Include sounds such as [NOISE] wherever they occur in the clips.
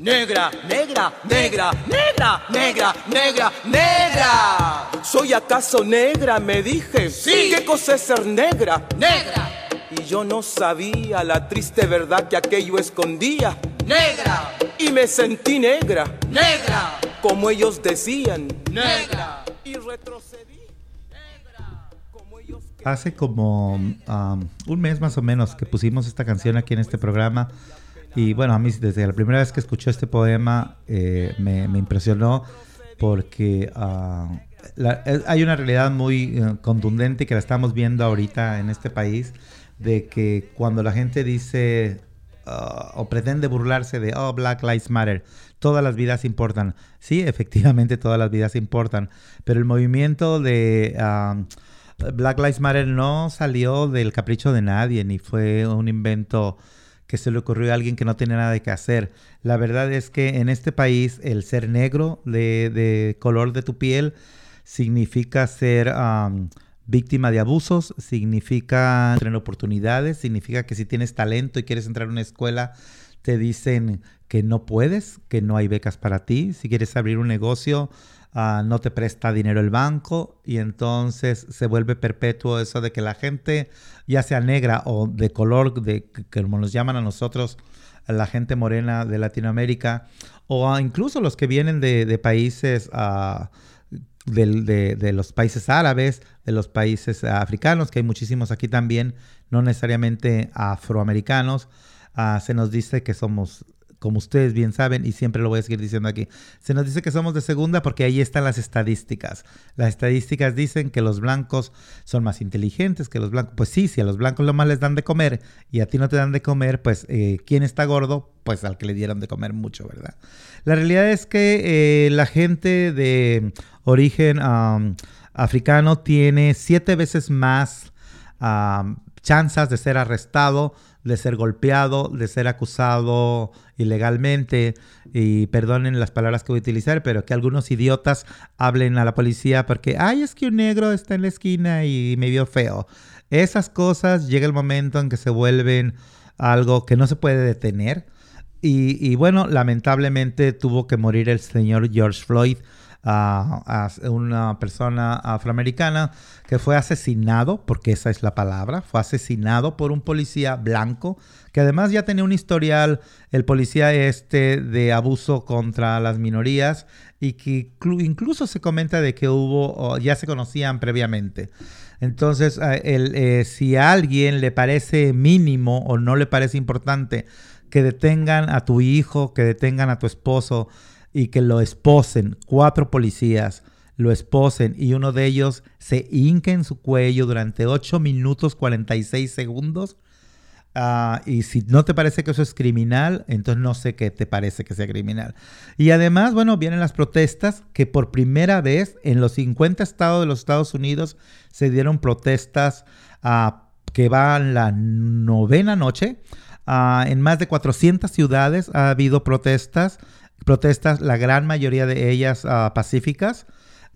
Negra, negra, negra, negra, negra, negra, negra. ¿Soy acaso negra? Me dije. Sí. ¿Qué cosa es ser negra? Negra, Y yo no sabía la triste verdad que aquello escondía. negra, Y me sentí negra, negra, como ellos decían. negra. Y retrocedí. Como ellos Hace como um, un mes más o menos que pusimos esta canción aquí en este programa. Y bueno, a mí desde la primera vez que escuché este poema eh, me, impresionó porque ah, la- hay una realidad muy eh, contundente que la estamos viendo ahorita en este país de que cuando la gente dice ah, o pretende burlarse de, oh, Black Lives Matter, todas las vidas importan. Sí, efectivamente todas las vidas importan, pero el movimiento de... ah, Black Lives Matter no salió del capricho de nadie, ni fue un invento que se le ocurrió a alguien que no tenía nada que hacer. La verdad es que en este país el ser negro de, color de tu piel significa ser víctima de abusos, significa tener oportunidades, significa que si tienes talento y quieres entrar a una escuela, te dicen que no puedes, que no hay becas para ti. Si quieres abrir un negocio, ah, no te presta dinero el banco y entonces se vuelve perpetuo eso de que la gente, ya sea negra o de color, de, que como nos llaman a nosotros, la gente morena de Latinoamérica, o incluso los que vienen de, países... ah, de los países árabes, de los países africanos, que hay muchísimos aquí también, no necesariamente afroamericanos, ah, se nos dice que somos, como ustedes bien saben, y siempre lo voy a seguir diciendo aquí, se nos dice que somos de segunda porque ahí están las estadísticas. Las estadísticas dicen que los blancos son más inteligentes que los blancos. Pues sí, si a los blancos lo más les dan de comer y a ti no te dan de comer, pues eh, ¿quién está gordo? Pues al que le dieron de comer mucho, ¿verdad? La realidad es que eh, la gente de origen africano tiene siete veces más am, chances de ser arrestado, de ser golpeado, de ser acusado ilegalmente. Y perdonen las palabras que voy a utilizar, pero que algunos idiotas hablen a la policía porque, ay, es que un negro está en la esquina y me vio feo. Esas cosas llega el momento en que se vuelven algo que no se puede detener. Y, y bueno, lamentablemente tuvo que morir el señor George Floyd, as- una persona afroamericana que fue asesinado, porque esa es la palabra, fue asesinado por un policía blanco, que además ya tenía un historial, el policía este, de abuso contra las minorías y que inclu- incluso se comenta de que hubo, ya se conocían previamente. Entonces, el, eh, si a alguien le parece mínimo o no le parece importante que detengan a tu hijo, que detengan a tu esposo y que lo esposen, cuatro policías lo esposen y uno de ellos se hinque en su cuello durante 8 minutos 46 segundos. Ah, y si no te parece que eso es criminal, entonces no sé qué te parece que sea criminal. Y además, bueno, vienen las protestas que por primera vez en los 50 estados de los Estados Unidos se dieron protestas ah, que van la novena noche. Ah, en más de 400 ciudades ha habido protestas, protestas, la gran mayoría de ellas ah, pacíficas,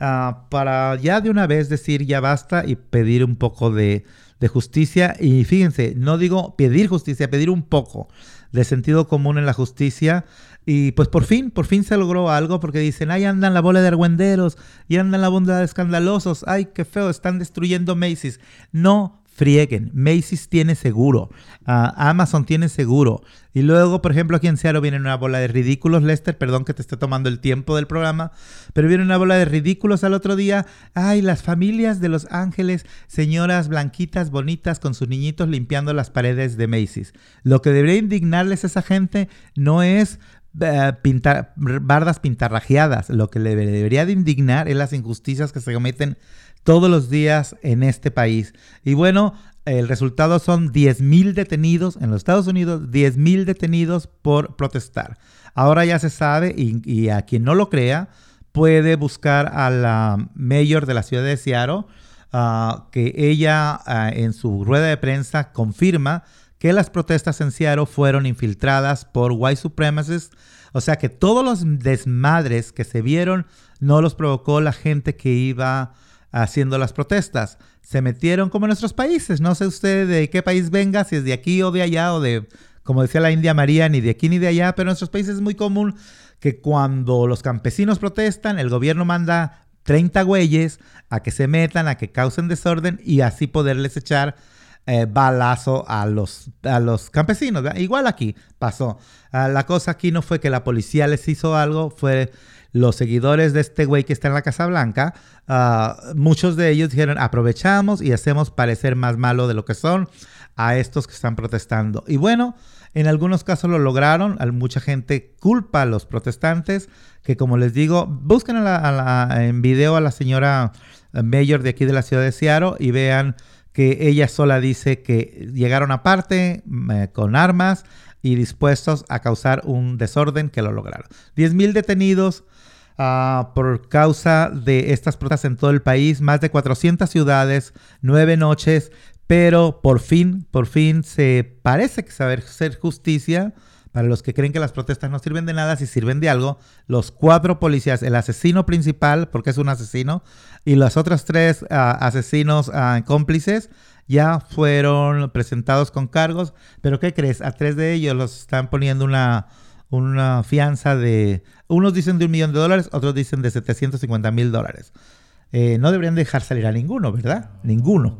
ah, para ya de una vez decir ya basta y pedir un poco de, justicia. Y fíjense, no digo pedir justicia, pedir un poco de sentido común en la justicia. Y pues por fin, por fin se logró algo porque dicen, ahí andan la bola de argüenderos y andan la bola de escandalosos, ay, qué feo, están destruyendo Macy's. No frieguen, Macy's tiene seguro, ah, Amazon tiene seguro. Y luego, por ejemplo, aquí en Seattle viene una bola de ridículos, Lester, perdón que te esté tomando el tiempo del programa, pero viene una bola de ridículos al otro día. Ay, las familias de Los Ángeles, señoras blanquitas, bonitas, con sus niñitos limpiando las paredes de Macy's. Lo que debería indignarles a esa gente no es eh, pintar, bardas pintarrajeadas. Lo que le debería de indignar es las injusticias que se cometen todos los días en este país. Y bueno, el resultado son 10.000 detenidos en los Estados Unidos, 10.000 detenidos por protestar. Ahora ya se sabe y, a quien no lo crea puede buscar a la mayor de la ciudad de Seattle, ah, que ella ah, en su rueda de prensa confirma que las protestas en Seattle fueron infiltradas por white supremacists, o sea que todos los desmadres que se vieron no los provocó la gente que iba haciendo las protestas. Se metieron como en nuestros países, no sé usted de qué país venga, si es de aquí o de allá o de, como decía la India María, ni de aquí ni de allá, pero en nuestros países es muy común que cuando los campesinos protestan, el gobierno manda 30 güeyes a que se metan, a que causen desorden y así poderles echar eh, balazo a los, a los campesinos. Igual aquí pasó. Ah, la cosa aquí no fue que la policía les hizo algo, fue los seguidores de este güey que está en la Casa Blanca. Ah, muchos de ellos dijeron, aprovechamos y hacemos parecer más malo de lo que son a estos que están protestando. Y bueno, en algunos casos lo lograron. Mucha gente culpa a los protestantes, que como les digo, busquen en video a la señora mayor de aquí de la ciudad de Seattle y vean que ella sola dice que llegaron aparte eh, con armas y dispuestos a causar un desorden que lo lograron. 10.000 detenidos ah, por causa de estas protestas en todo el país, más de 400 ciudades, nueve noches, pero por fin, por fin se parece que saber hacer justicia. Para los que creen que las protestas no sirven de nada, si sirven de algo, los cuatro policías, el asesino principal, porque es un asesino, y los otros tres ah, asesinos ah, cómplices ya fueron presentados con cargos. Pero ¿qué crees? A tres de ellos los están poniendo una, una fianza de, unos dicen de un millón de dólares, otros dicen de 750 mil dólares. Eh, no deberían dejar salir a ninguno, ¿verdad? Ninguno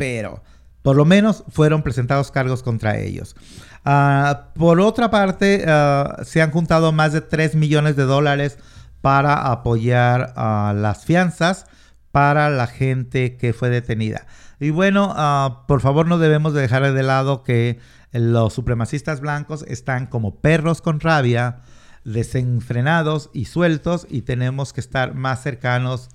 pero por lo menos fueron presentados cargos contra ellos. Ah, por otra parte, ah, se han juntado más de 3 millones de dólares para apoyar a las fianzas para la gente que fue detenida. Y bueno, ah, por favor no debemos dejar de lado que los supremacistas blancos están como perros con rabia, desenfrenados y sueltos y tenemos que estar más cercanos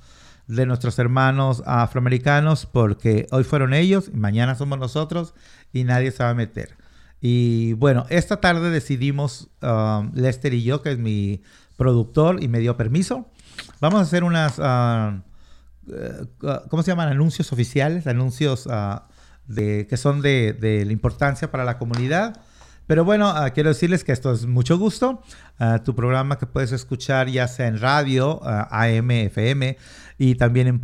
de nuestros hermanos afroamericanos porque hoy fueron ellos y mañana somos nosotros y nadie se va a meter. Y bueno, esta tarde decidimos, um, Lester y yo, que es mi productor y me dio permiso, vamos a hacer unas, uh, uh, ¿cómo se llaman? Anuncios oficiales, anuncios uh, de, que son de, de la importancia para la comunidad. Pero bueno, quiero decirles que esto es mucho gusto. tu programa que puedes escuchar ya sea en radio, AM, FM, y también en,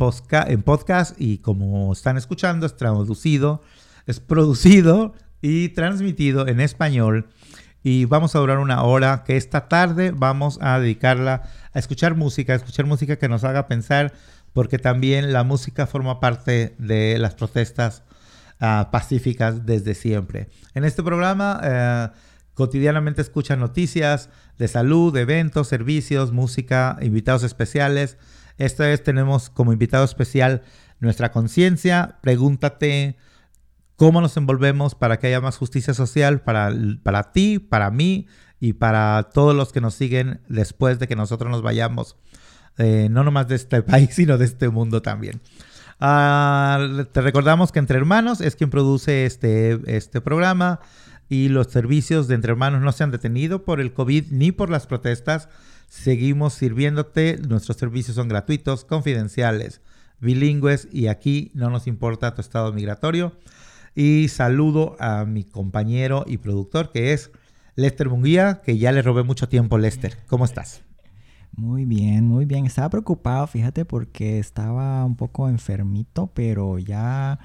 en podcast. Y como están escuchando, es traducido, es producido y transmitido en español. Y vamos a durar una hora que esta tarde vamos a dedicarla a escuchar música, a escuchar música que nos haga pensar, porque también la música forma parte de las protestas uh, pacíficas desde siempre. En este programa uh, cotidianamente escuchan noticias de salud, eventos, servicios, música, invitados especiales esta vez tenemos como invitado especial nuestra conciencia. Pregúntate cómo nos envolvemos para que haya más justicia social para, para ti, para mí y para todos los que nos siguen después de que nosotros nos vayamos. Eh, no nomás de este [LAUGHS] país, sino de este mundo también. Ah, te recordamos que Entre Hermanos es quien produce este, este programa y los servicios de Entre Hermanos no se han detenido por el COVID ni por las protestas. Seguimos sirviéndote, nuestros servicios son gratuitos, confidenciales, bilingües y aquí no nos importa tu estado migratorio. Y saludo a mi compañero y productor que es Lester Munguía, que ya le robé mucho tiempo, Lester. ¿Cómo estás? Muy bien, muy bien. Estaba preocupado, fíjate, porque estaba un poco enfermito, pero ya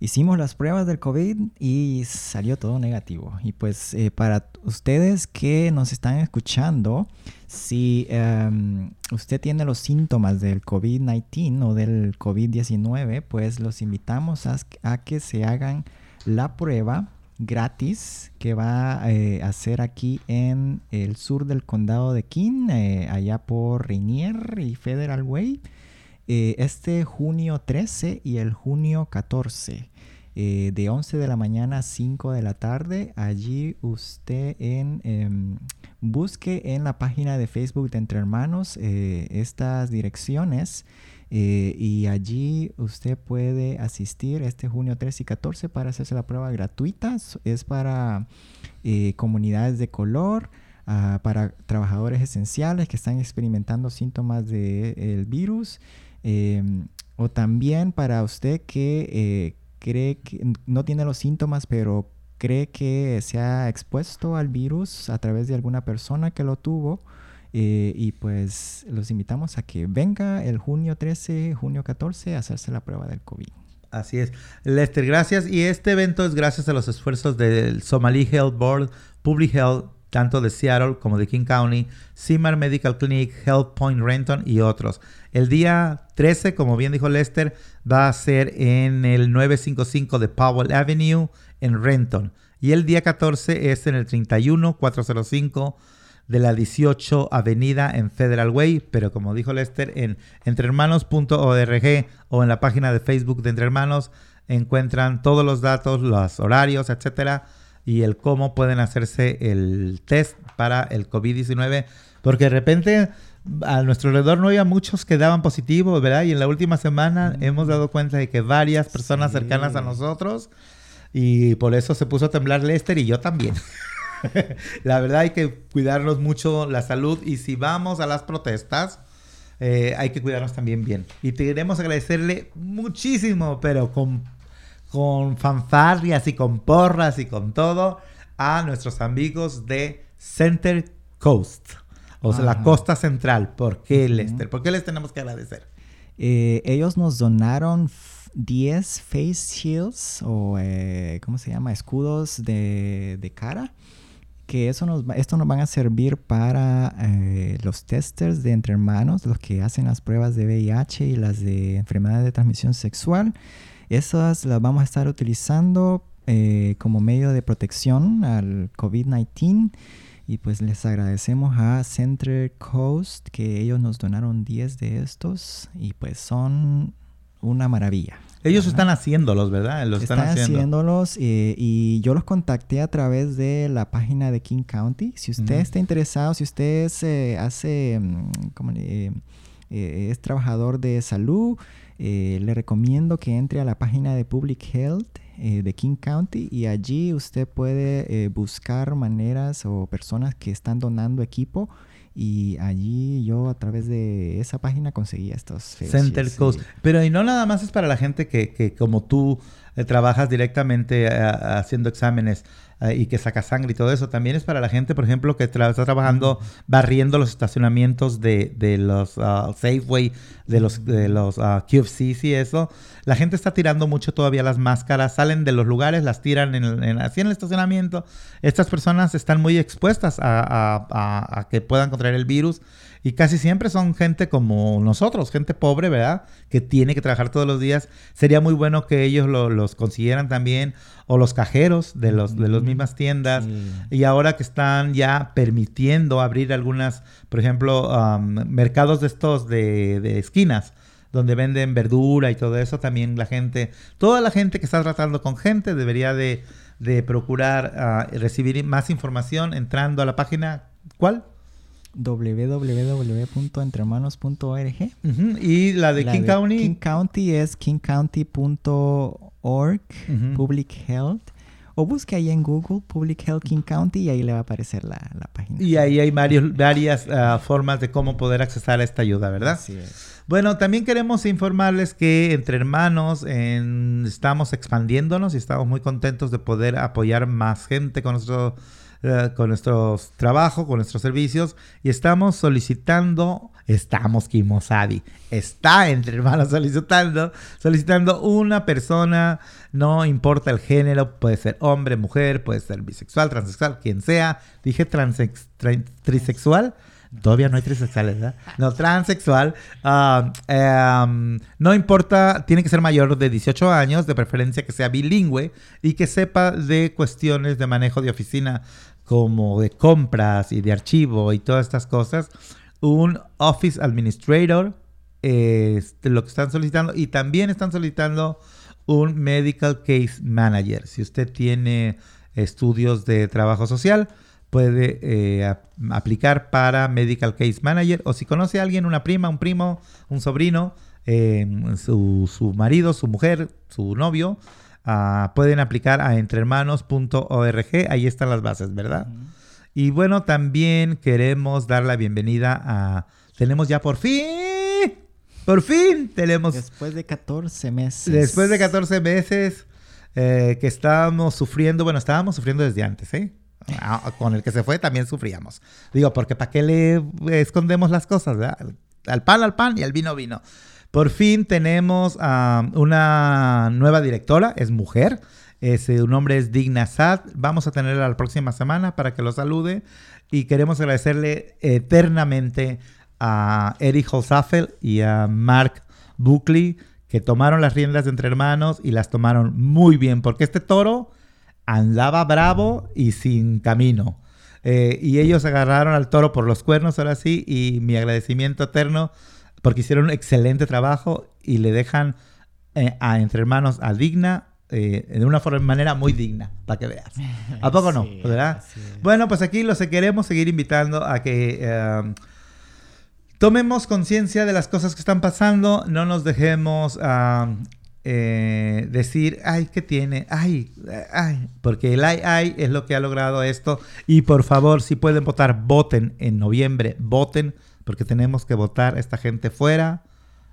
hicimos las pruebas del COVID y salió todo negativo. Y pues eh, para ustedes que nos están escuchando, si em, usted tiene los síntomas del COVID-19 o del COVID-19, pues los invitamos a, que se hagan la prueba gratis que va eh, a hacer aquí en el sur del condado de King, eh, allá por Rainier y Federal Way. Eh, este junio 13 y el junio 14. Eh, de 11 de la mañana a 5 de la tarde. Allí usted en, em, busque en la página de Facebook de Entre Hermanos estas direcciones y allí usted puede asistir este junio 13 y 14 para hacerse la prueba gratuita. Es para comunidades de color. Ah, para trabajadores esenciales que están experimentando síntomas del virus Eh, o también para usted que eh, cree que no tiene los síntomas, pero cree que se ha expuesto al virus a través de alguna persona que lo tuvo. Eh, y pues los invitamos a que venga el junio 13, junio 14 a hacerse la prueba del COVID. Así es. Lester, gracias. Y este evento es gracias a los esfuerzos del Somali Health Board, Public Health, tanto de Seattle como de King County, CIMAR Medical Clinic, Health Point Renton y otros. El día 13, como bien dijo Lester, va a ser en el 955 de Powell Avenue en Renton. Y el día 14 es en el 31405 de la 18 Avenida en Federal Way, pero como dijo Lester, en entrehermanos.org o en la página de Facebook de Entre Hermanos encuentran todos los datos, los horarios, etcétera, y el cómo pueden hacerse el test para el COVID-19, porque de repente a nuestro alrededor no había muchos que daban positivo, ¿verdad? Y en la última semana hemos dado cuenta de que varias personas Sí. cercanas a nosotros, y por eso se puso a temblar Lester y yo también. [LAUGHS] [LAUGHS] la verdad hay que cuidarnos mucho la salud y si vamos a las protestas, eh, hay que cuidarnos también bien. Y te queremos agradecerle muchísimo, pero con, con fanfarrias y con porras y con todo, a nuestros amigos de Center Coast, o sea, la Ajá. costa central. ¿Por qué. Lester? ¿Por qué les tenemos que agradecer? Eh, ellos nos donaron f- 10 face shields o, eh, ¿cómo se llama? Escudos de, de cara. Que eso nos, esto nos van a servir para eh, los testers de entre hermanos, los que hacen las pruebas de VIH y las de enfermedades de transmisión sexual. Esas las vamos a estar utilizando eh, como medio de protección al COVID-19. Y pues les agradecemos a Center Coast que ellos nos donaron 10 de estos y pues son una maravilla. Ellos Ajá. están haciéndolos, ¿verdad? Los están, Están haciendo. haciéndolos eh, y yo los contacté a través de la página de King County. Si usted está interesado, si usted se hace, mm, ¿cómo le- eh, eh, es trabajador de salud, eh, le recomiendo que entre a la página de Public Health eh, de King County y allí usted puede eh, buscar maneras o personas que están donando equipo. Y allí yo a través de esa página conseguí estos Center Coast. sí. Pero y no nada más es para la gente que, que como tú eh, trabajas directamente eh, haciendo exámenes eh, y que saca sangre y todo eso. También es para la gente, por ejemplo, que tra- está trabajando barriendo los estacionamientos de, de los ah, Safeway, de los, de los ah, QFCs y eso. La gente está tirando mucho todavía las máscaras, salen de los lugares, las tiran en, en- así en el estacionamiento. Estas personas están muy expuestas a, a- a- a que puedan contraer el virus. Y casi siempre son gente como nosotros, gente pobre, ¿verdad? Que tiene que trabajar todos los días. Sería muy bueno que ellos lo- los consiguieran también. O los cajeros de los de las mismas tiendas. Y ahora que están ya permitiendo abrir algunas, por ejemplo, am, mercados de estos de, de esquinas, donde venden verdura y todo eso, también la gente, toda la gente que está tratando con gente debería de, de procurar ah, recibir más información entrando a la página, ¿cuál? www.entrehermanos.org. Y la de La King County. King County es kingcounty.org, Ujú. Public Health. O busque ahí en Google Public Health King County y ahí le va a aparecer la, la página. Y ahí hay varios, varias ah, formas de cómo poder accesar a esta ayuda, ¿verdad? Así es. Bueno, también queremos informarles que entre hermanos en- estamos expandiéndonos y estamos muy contentos de poder apoyar más gente con nuestro, eh, con nuestros trabajos, con nuestros servicios y estamos solicitando, estamos Kimosadi, está entre hermanos [LAUGHS] solicitando, solicitando una persona, no importa el género, puede ser hombre, mujer, puede ser bisexual, transexual, quien sea, dije transex, tra- trisexual. Todavía no hay trisexuales, ¿verdad? No, transexual. ah, em, no importa, tiene que ser mayor de 18 años, de preferencia que sea bilingüe y que sepa de cuestiones de manejo de oficina como de compras y de archivo y todas estas cosas. Un Office Administrator, eh, lo que están solicitando. Y también están solicitando un Medical Case Manager. Si usted tiene estudios de trabajo social, puede eh, ap- aplicar para Medical Case Manager o si conoce a alguien, una prima, un primo, un sobrino, eh, su, su marido, su mujer, su novio, ah, pueden aplicar a entrehermanos.org. Ahí están las bases, ¿verdad? Y bueno, también queremos dar la bienvenida a... Tenemos ya por fin Por fin tenemos... Después de 14 meses. Después de 14 meses eh, que estábamos sufriendo, bueno, estábamos sufriendo desde antes, ¿eh? Ah, con el que se fue también sufríamos. Digo, porque ¿para qué le escondemos las cosas? ¿verdad? Al pan, al pan y al vino, vino. Por fin tenemos a una nueva directora, es mujer. Su nombre es Digna Sad. Vamos a tenerla la próxima semana para que lo salude. Y queremos agradecerle eternamente a Eric Holzapfel y a Mark Buckley que tomaron las riendas Entre Hermanos y las tomaron muy bien, porque este toro andaba bravo y sin camino. Eh, y ellos agarraron al toro por los cuernos ahora sí y mi agradecimiento eterno porque hicieron un excelente trabajo y le dejan eh, a Entre Hermanos a Digna eh, de una forma, manera muy digna, para que veas. [LAUGHS] ¿A poco no? ¿Verdad? Bueno, pues aquí los queremos seguir invitando a que tomemos conciencia de las cosas que están pasando, no nos dejemos eh, decir, ay, ¿qué tiene? Ay, ay, porque el ay, ay es lo que ha logrado esto. Y por favor, si pueden votar, voten en noviembre, voten, porque tenemos que votar a esta gente fuera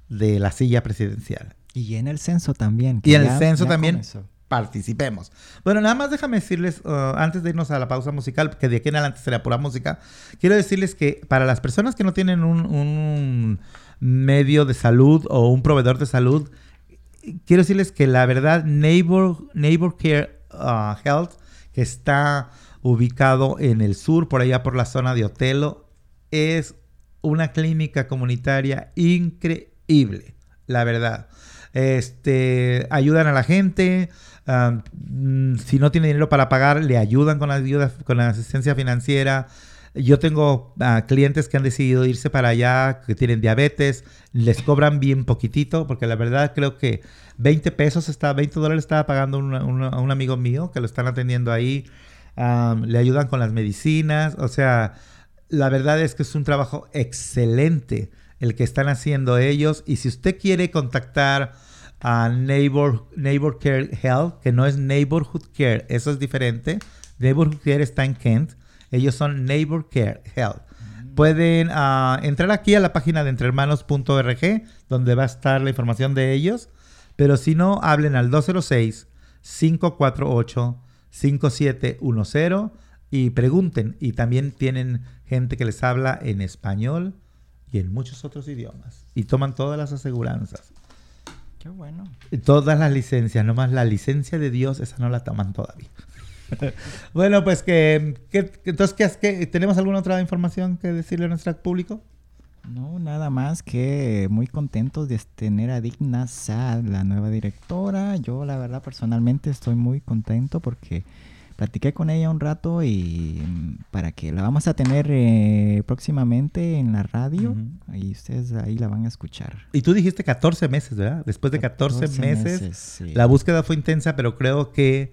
de la silla presidencial. Y en el censo también. Y en el censo también participemos. Bueno, nada más déjame decirles, uh, antes de irnos a la pausa musical, que de aquí en adelante será pura música, quiero decirles que para las personas que no tienen un, medio de salud o un proveedor de salud, quiero decirles que la verdad, Neighbor, Neighbor Care uh, Health, que está ubicado en el sur, por allá por la zona de Otelo, es una clínica comunitaria increíble, la verdad. Este, ayudan a la gente, Mm, si no tiene dinero para pagar, le ayudan con la ayuda, con la asistencia financiera. Yo tengo ah, clientes que han decidido irse para allá, que tienen diabetes, les cobran bien poquitito, porque la verdad creo que 20 pesos, está, 20 dólares estaba pagando a un amigo mío que lo están atendiendo ahí. le ayudan con las medicinas, o sea, la verdad es que es un trabajo excelente el que están haciendo ellos. Y si usted quiere contactar a Neighbor, Neighbor Care Health, que no es Neighborhood Care, eso es diferente. Neighborhood Care está en Kent, ellos son Neighbor Care Health. Pueden ah, entrar aquí a la página de entrehermanos.org, donde va a estar la información de ellos, pero si no, hablen al 206-548-5710 y pregunten. Y también tienen gente que les habla en español y en muchos otros idiomas. Y toman todas las aseguranzas bueno. Todas las licencias, nomás la licencia de Dios, esa no la toman todavía. [LAUGHS] bueno, pues que, entonces, ¿qué, ¿tenemos alguna otra información que decirle a nuestro público? No, nada más que muy contentos de tener a Digna Sad, la nueva directora. Yo, la verdad, personalmente estoy muy contento porque platiqué con ella un rato y mm, para que la vamos a tener eh, próximamente en la radio y ustedes ahí la van a escuchar. Y tú dijiste 14 meses, ¿verdad? Después de 14, meses, la búsqueda fue intensa, pero creo que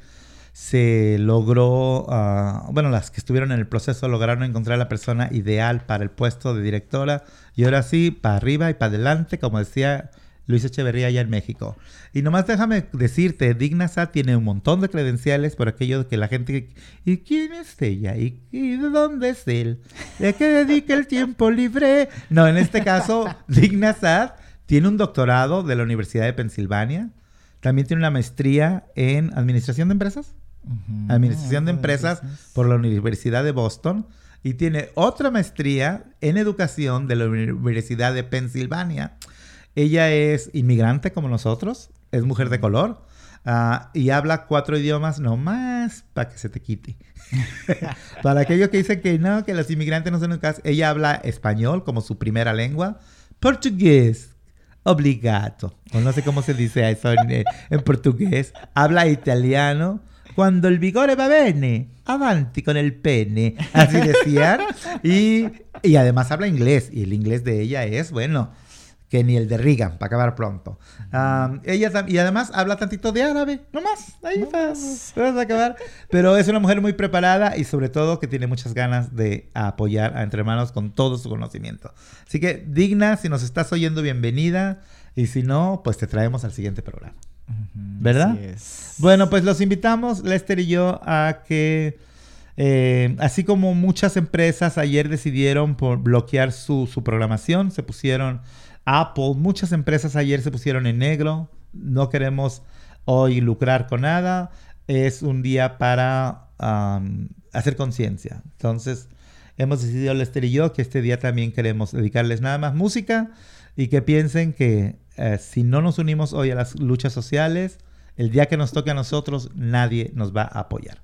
se logró, ah, bueno, las que estuvieron en el proceso lograron encontrar la persona ideal para el puesto de directora y ahora sí, para arriba y para adelante, como decía Luis Echeverría allá en México. Y nomás déjame decirte, Dignasa tiene un montón de credenciales por aquello de que la gente... ¿Y quién es ella? ¿Y, de dónde es él? ¿De qué dedica el tiempo libre? No, en este caso, [LAUGHS] Dignasa tiene un doctorado de la Universidad de Pensilvania. También tiene una maestría en Administración de Empresas. Administración de ah, Empresas por la Universidad de Boston. Y tiene otra maestría en Educación de la Universidad de Pensilvania. Ella es inmigrante como nosotros, es mujer de color ah, y habla cuatro idiomas nomás para que se te quite. [LAUGHS] para aquellos que dicen que no, que los inmigrantes no son educados, ella habla español como su primera lengua, portugués, obligado, o no sé cómo se dice eso en, portugués, habla italiano, cuando el vigore va bene, avanti con el pene, así decían, y, y además habla inglés, y el inglés de ella es, bueno, que ni el de Reagan, para acabar pronto. ella y además habla tantito de árabe, nomás, ahí vas, a acabar. Pero es una mujer muy preparada y sobre todo que tiene muchas ganas de apoyar a Entre Hermanos con todo su conocimiento. Así que digna, si nos estás oyendo, bienvenida. Y si no, pues te traemos al siguiente programa. ¿Verdad? Bueno, pues los invitamos, Lester y yo, a que... Eh, así como muchas empresas ayer decidieron por bloquear su, su programación, se pusieron Apple, muchas empresas ayer se pusieron en negro. No queremos hoy lucrar con nada. Es un día para um, hacer conciencia. Entonces, hemos decidido Lester y yo que este día también queremos dedicarles nada más música y que piensen que eh, si no nos unimos hoy a las luchas sociales, el día que nos toque a nosotros, nadie nos va a apoyar.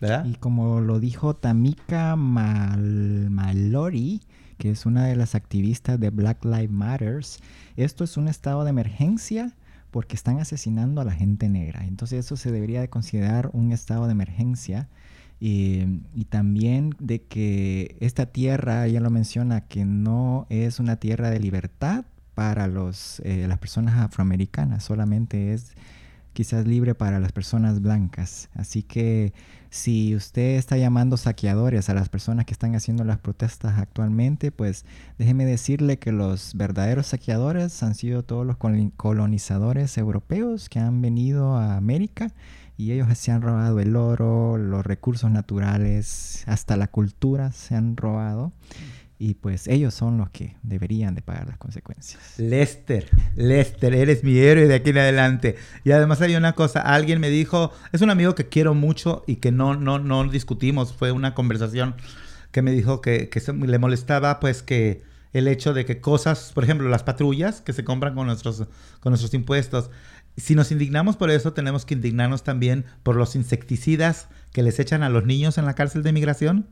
¿Verdad? Y como lo dijo Tamika Mal Mallory, que es una de las activistas de Black Lives Matters, esto es un estado de emergencia porque están asesinando a la gente negra. Entonces eso se debería de considerar un estado de emergencia. Y, también de que esta tierra, ella lo menciona, que no es una tierra de libertad para los, eh, las personas afroamericanas, solamente es quizás libre para las personas blancas. Así que si usted está llamando saqueadores a las personas que están haciendo las protestas actualmente, pues déjeme decirle que los verdaderos saqueadores han sido todos los colonizadores europeos que han venido a América y ellos se han robado el oro, los recursos naturales, hasta la cultura se han robado y pues ellos son los que deberían de pagar las consecuencias. Lester, Lester, eres mi héroe de aquí en adelante. Y además hay una cosa, alguien me dijo, es un amigo que quiero mucho y que no, no, no discutimos, fue una conversación que me dijo que, que le molestaba pues que el hecho de que cosas, por ejemplo, las patrullas que se compran con nuestros, con nuestros impuestos, si nos indignamos por eso, tenemos que indignarnos también por los insecticidas que les echan a los niños en la cárcel de inmigración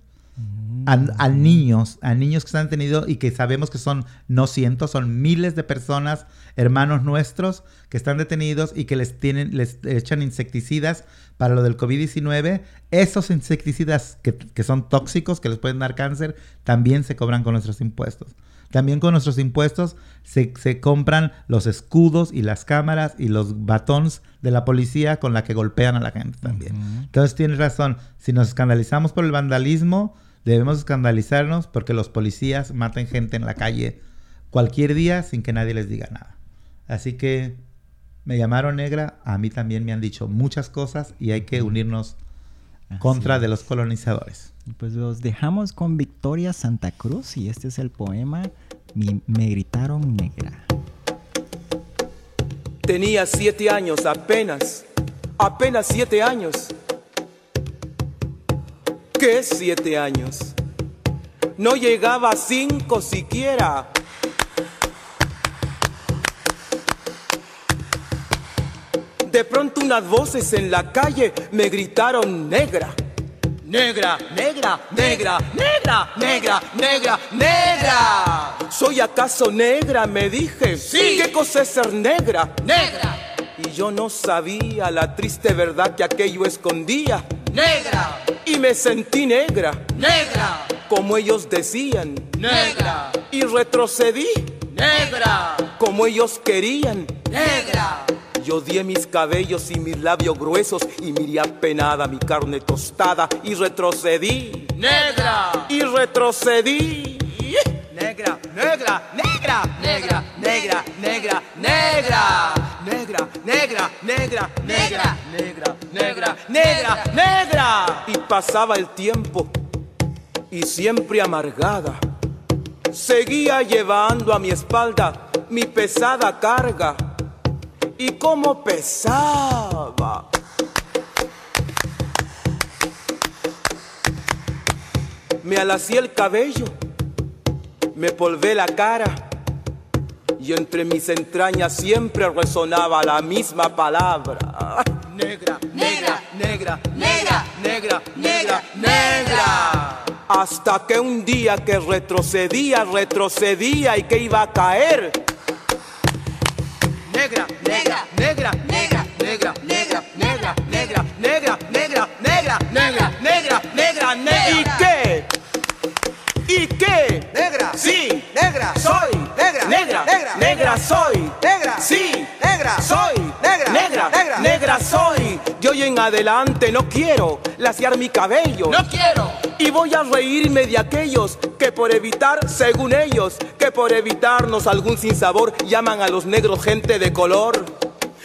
a, niños, a niños que se han tenido y que sabemos que son no cientos, son miles de personas, hermanos nuestros, que están detenidos y que les tienen, les echan insecticidas para lo del COVID-19. Esos insecticidas que, que, son tóxicos, que les pueden dar cáncer, también se cobran con nuestros impuestos. También con nuestros impuestos se, se compran los escudos y las cámaras y los batons de la policía con la que golpean a la gente también. Entonces tienes razón, si nos escandalizamos por el vandalismo, Debemos escandalizarnos porque los policías maten gente en la calle cualquier día sin que nadie les diga nada. Así que me llamaron negra, a mí también me han dicho muchas cosas y hay que unirnos contra de los colonizadores. Pues los dejamos con Victoria Santa Cruz y este es el poema Me gritaron negra. Tenía siete años apenas, apenas siete años ¿Qué siete años? No llegaba a cinco siquiera. De pronto unas voces en la calle me gritaron negra. Negra, negra, negra, negra, negra, negra, negra. ¿Soy acaso negra? Me dije. Sí. ¿Qué cosa es ser negra? Negra. Y yo no sabía la triste verdad que aquello escondía. Negra y me sentí negra. Negra. Como ellos decían. Negra. Y retrocedí. Negra. Como ellos querían. Negra. Yo di mis cabellos y mis labios gruesos y miré apenada mi carne tostada y retrocedí. Negra. Y retrocedí. Negra, negra, negra, negra, negra, negra, negra, negra, negra, negra, negra, negra, negra, negra, negra. Y pasaba el tiempo y siempre amargada. Seguía llevando a mi espalda mi pesada carga. Y como pesaba. Me alací el cabello me polvé la cara y entre mis entrañas siempre resonaba la misma palabra. Negra, negra, negra, negra, negra, negra, negra. Hasta que un día que retrocedía, retrocedía y que iba a caer. Negra, negra, negra, negra, negra, negra, negra, negra, negra, negra, negra, negra, negra, negra, negra. ¿Y qué? Sí. Negra. Soy. Negra. Negra. Negra. Negra soy. Negra. Sí. Negra. Soy. Negra. Negra. Negra. Negra soy. De hoy en adelante no quiero laciar mi cabello. No quiero. Y voy a reírme de aquellos que por evitar, según ellos, que por evitarnos algún sinsabor llaman a los negros gente de color.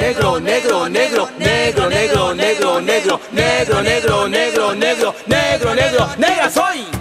negro, negro, negro, negro, negro, negro, negro, negro, negro, negro, negro, negro, negro, negro, negra soy.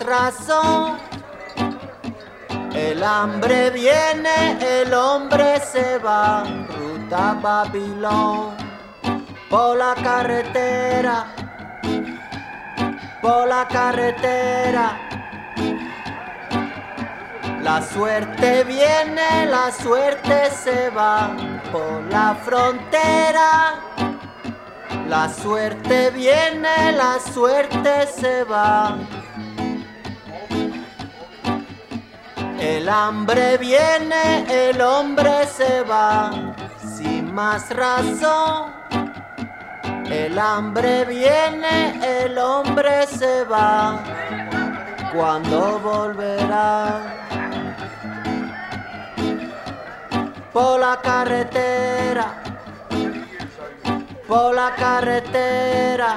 Razón. El hambre viene, el hombre se va, ruta Babilón, por la carretera, por la carretera. La suerte viene, la suerte se va, por la frontera. La suerte viene, la suerte se va. El hambre viene, el hombre se va, sin más razón. El hambre viene, el hombre se va. ¿Cuándo volverá? Por la carretera por la carretera,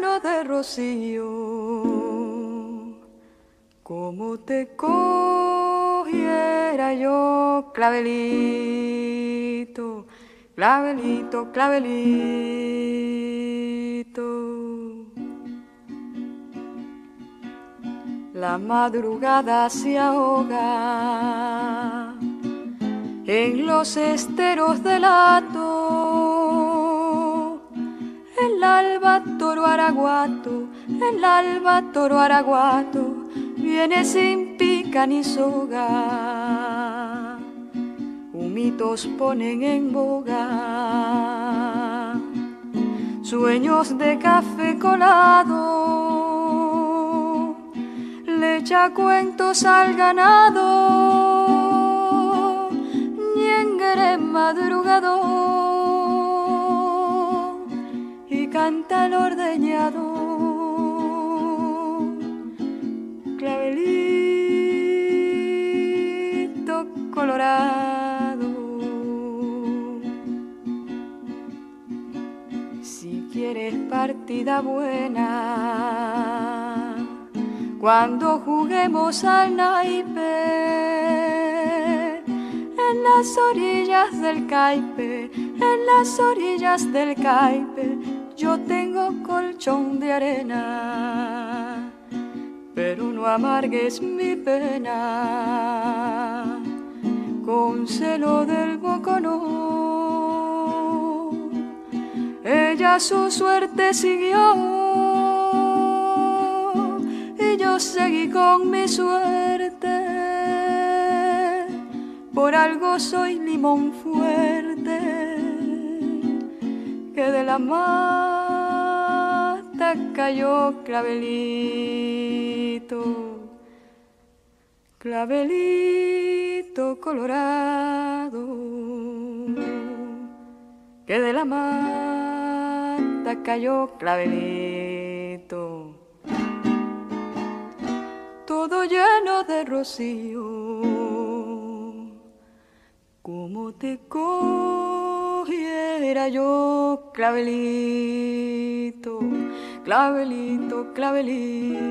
lleno de rocío como te cogiera yo, clavelito, clavelito, clavelito. La madrugada se ahoga en los esteros del hato. El alba toro araguato, el alba toro araguato, viene sin pica ni soga. Humitos ponen en boga. Sueños de café colado, le echa cuentos al ganado, ñengere madrugador canta el ordeñado. Clavelito colorado. Si quieres partida buena, cuando juguemos al naipe, en las orillas del caipe, en las orillas del caipe, yo tengo colchón de arena, pero no amargues mi pena con celo del boconó. Ella su suerte siguió y yo seguí con mi suerte. Por algo soy limón fuerte que de la mata cayó clavelito. Clavelito colorado. Que de la mata cayó clavelito, todo lleno de rocío, como te cogiera yo clavelito, clavelito, clavelito.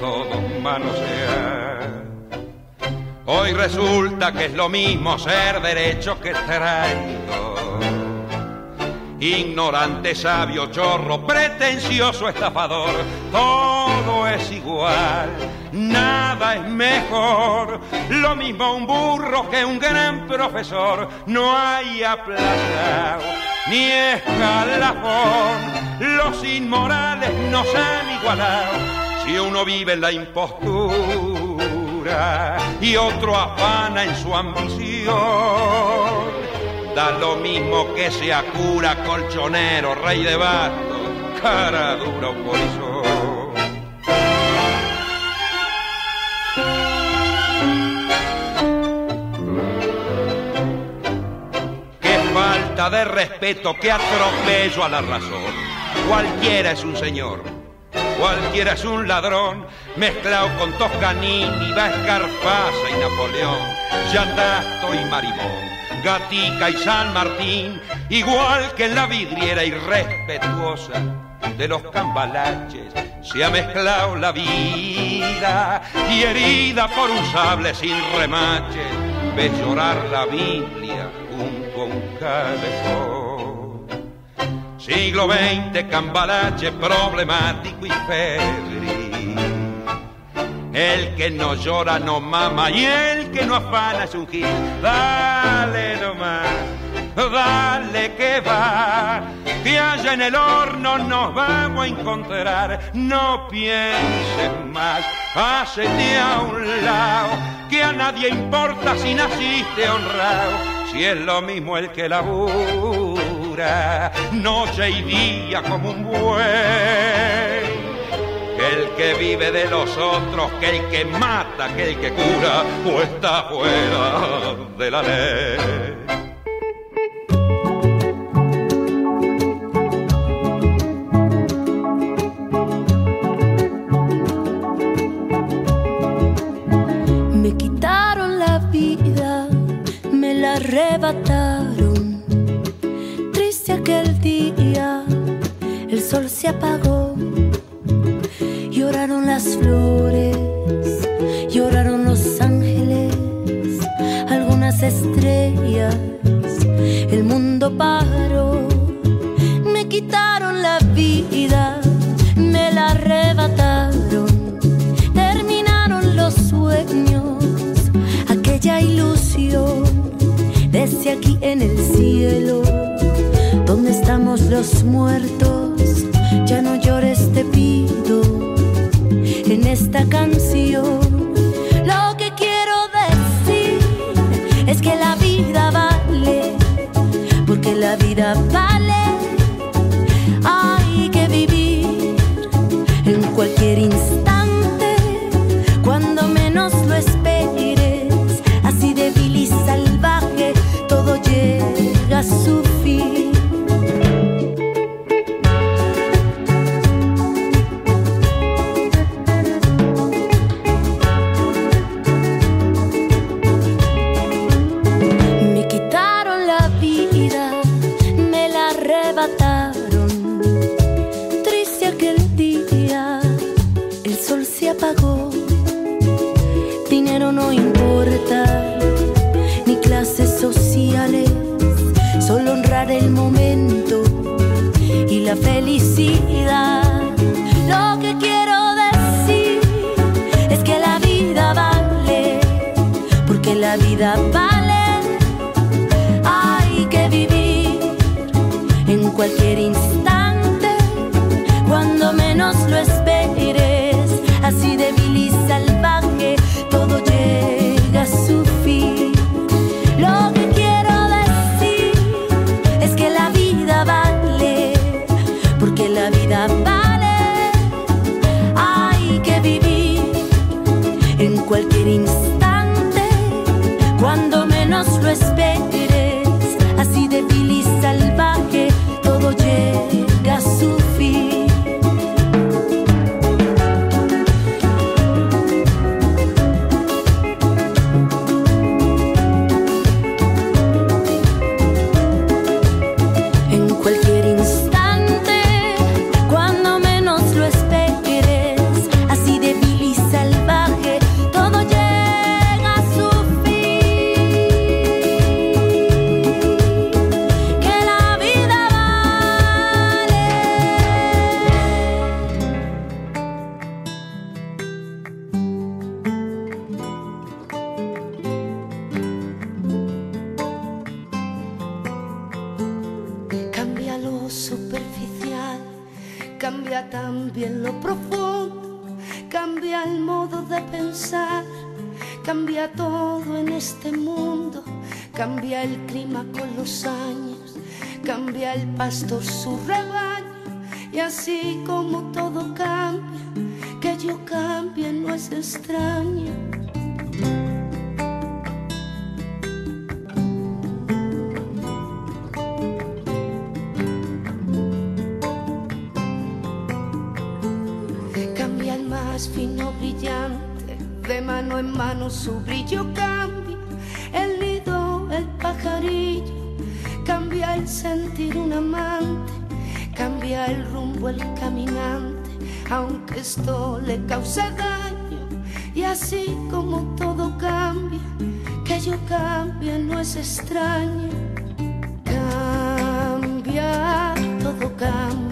todos manosear. Hoy resulta que es lo mismo ser derecho que traidor. Ignorante, sabio, chorro, pretencioso, estafador, todo es igual, nada es mejor. Lo mismo un burro que un gran profesor, no hay aplazado ni escalafón. Los inmorales nos han igualado si uno vive en la impostura y otro afana en su ambición. Da lo mismo que sea cura, colchonero, rey de bastos, cara dura o polizón. Qué falta de respeto, qué atropello a la razón. Cualquiera es un señor, cualquiera es un ladrón, mezclado con Toscanini, Escarpasa y Napoleón, Yandasto y Marimón, Gatica y San Martín, igual que en la vidriera irrespetuosa de los cambalaches, se ha mezclado la vida y herida por un sable sin remache, ves llorar la Biblia junto a un. Siglo XX, cambalache problemático y febril. El que no llora no mama y el que no afana es un gil. Dale nomás, dale que va, que allá en el horno nos vamos a encontrar. No pienses más, hacete a un lado, que a nadie importa si naciste honrado. Si es lo mismo el que labura, noche y día como un buey que el que vive de los otros, que el que mata, que el que cura, o está fuera de la ley. Apagó. Lloraron las flores, lloraron los ángeles, algunas estrellas, el mundo paró. Me quitaron la vida, me la arrebataron, terminaron los sueños, aquella ilusión, desde aquí en el cielo, donde estamos los muertos, esta canción. Lo que quiero decir es que la vida vale, porque la vida vale. En cualquier instante, Cambian más fino brillante, de mano en mano su brillo cambia, el nido, el pajarillo, cambia el sentir un amante, cambia el rumbo el caminante, aunque esto le causa daño así como todo cambia, que yo cambie no es extraño. Cambia, todo cambia.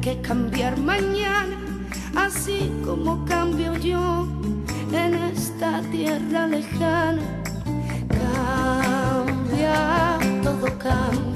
que cambiar mañana, así como cambio yo en esta tierra lejana. Cambia, todo cambia.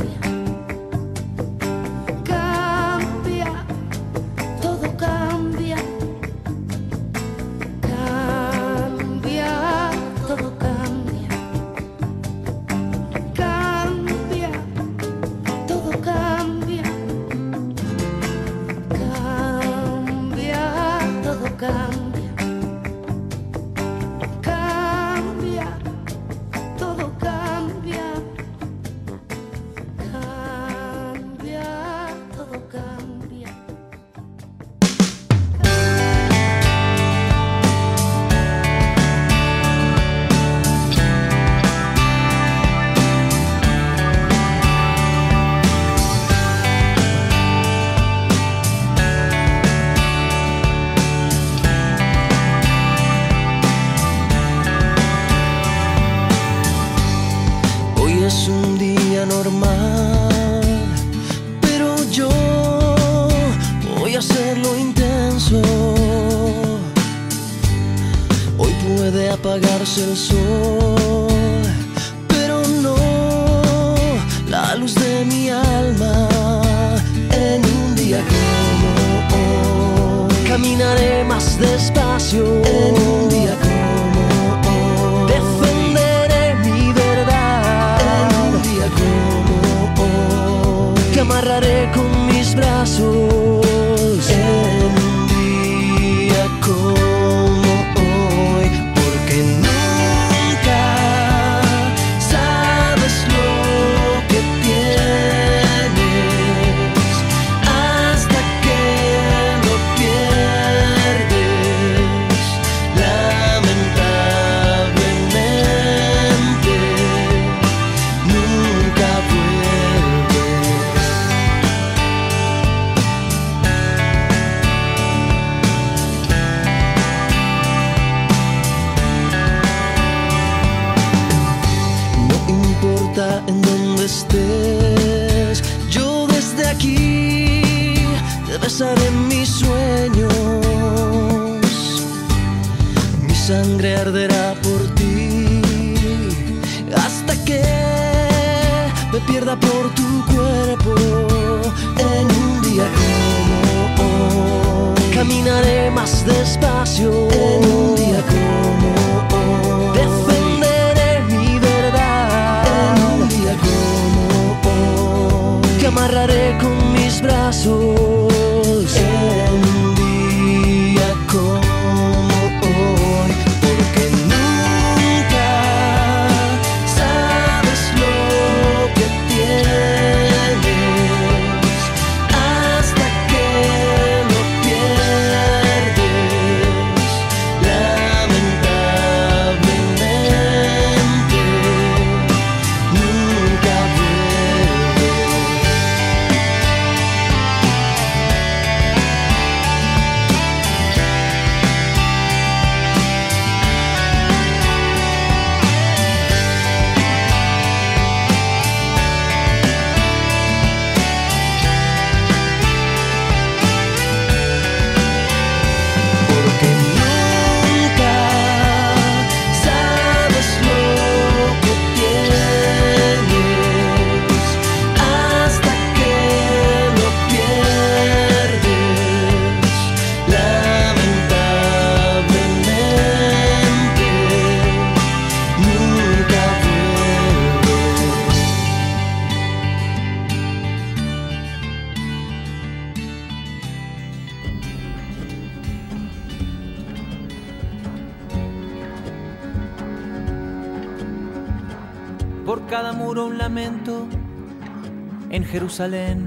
Jerusalén,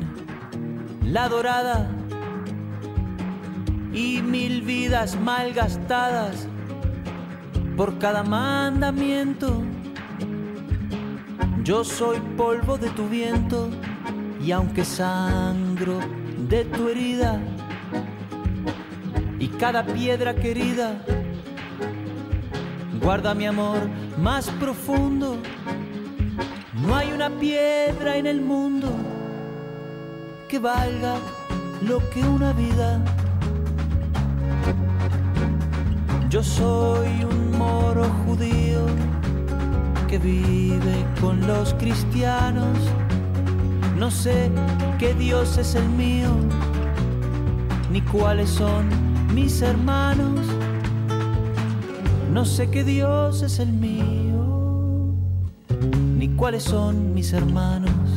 la dorada y mil vidas mal gastadas por cada mandamiento. Yo soy polvo de tu viento y aunque sangro de tu herida y cada piedra querida guarda mi amor más profundo. No hay una piedra en el mundo que valga lo que una vida. Yo soy un moro judío que vive con los cristianos. No sé qué Dios es el mío, ni cuáles son mis hermanos. No sé qué Dios es el mío, ni cuáles son mis hermanos.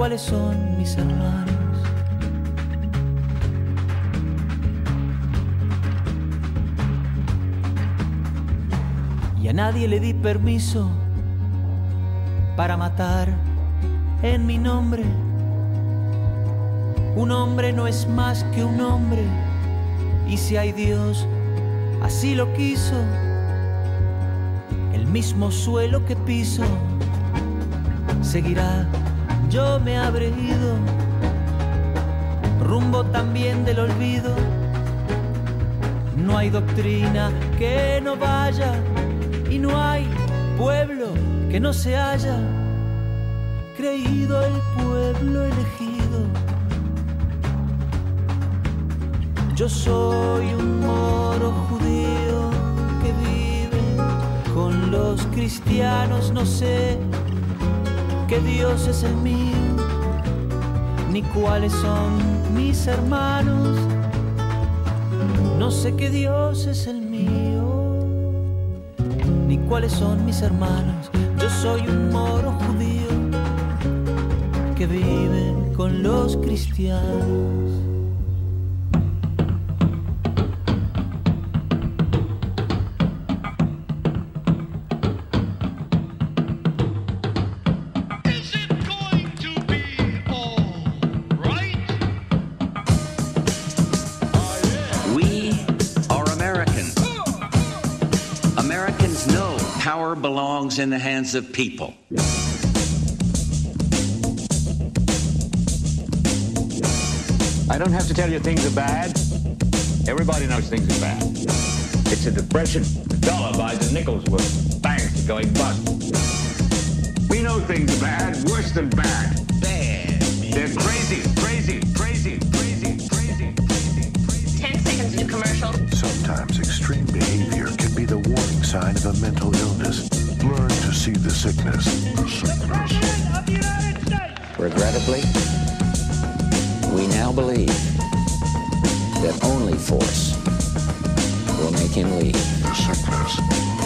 cuáles son mis hermanos. Y a nadie le di permiso para matar en mi nombre. Un hombre no es más que un hombre. Y si hay Dios, así lo quiso. El mismo suelo que piso seguirá. Yo me habré ido rumbo también del olvido. No hay doctrina que no vaya y no hay pueblo que no se haya creído el pueblo elegido. Yo soy un moro judío que vive con los cristianos, no sé qué Dios es el mío, ni cuáles son mis hermanos, no sé qué Dios es el mío, ni cuáles son mis hermanos. Yo soy un moro judío que vive con los cristianos. In the hands of people. I don't have to tell you things are bad. Everybody knows things are bad. It's a depression. The dollar buys a nickel's worth. Banks are going bust. We know things are bad, worse than bad. Bad. They're crazy, crazy, crazy, crazy, crazy. Ten seconds to commercial. Sometimes extreme behavior can be the warning sign of a mental illness. Learn to see the sickness. Regrettably, we now believe that only force will make him leave.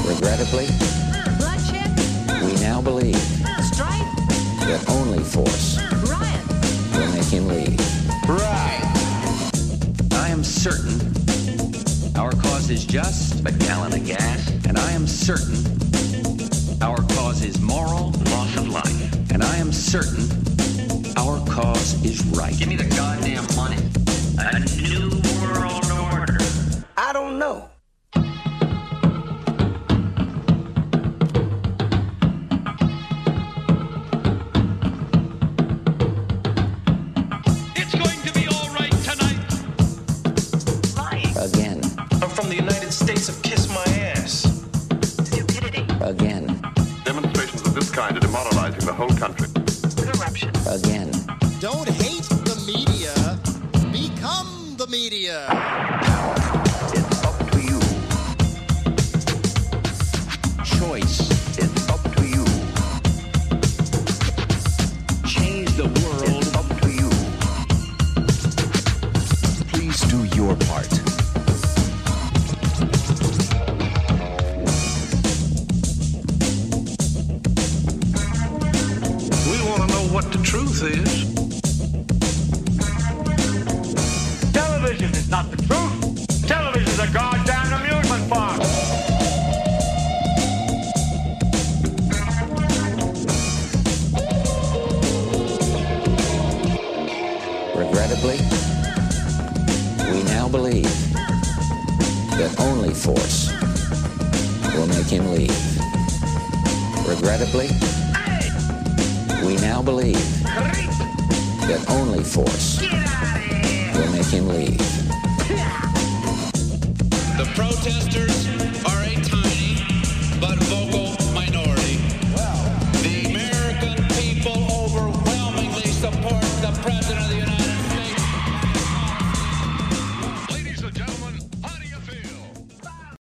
Regrettably, we now believe that only force will make him leave. Right. I am certain our cause is just, a gallon of gas, and I am certain certain our cause is right. Give me the goddamn money. A new world order. I don't know.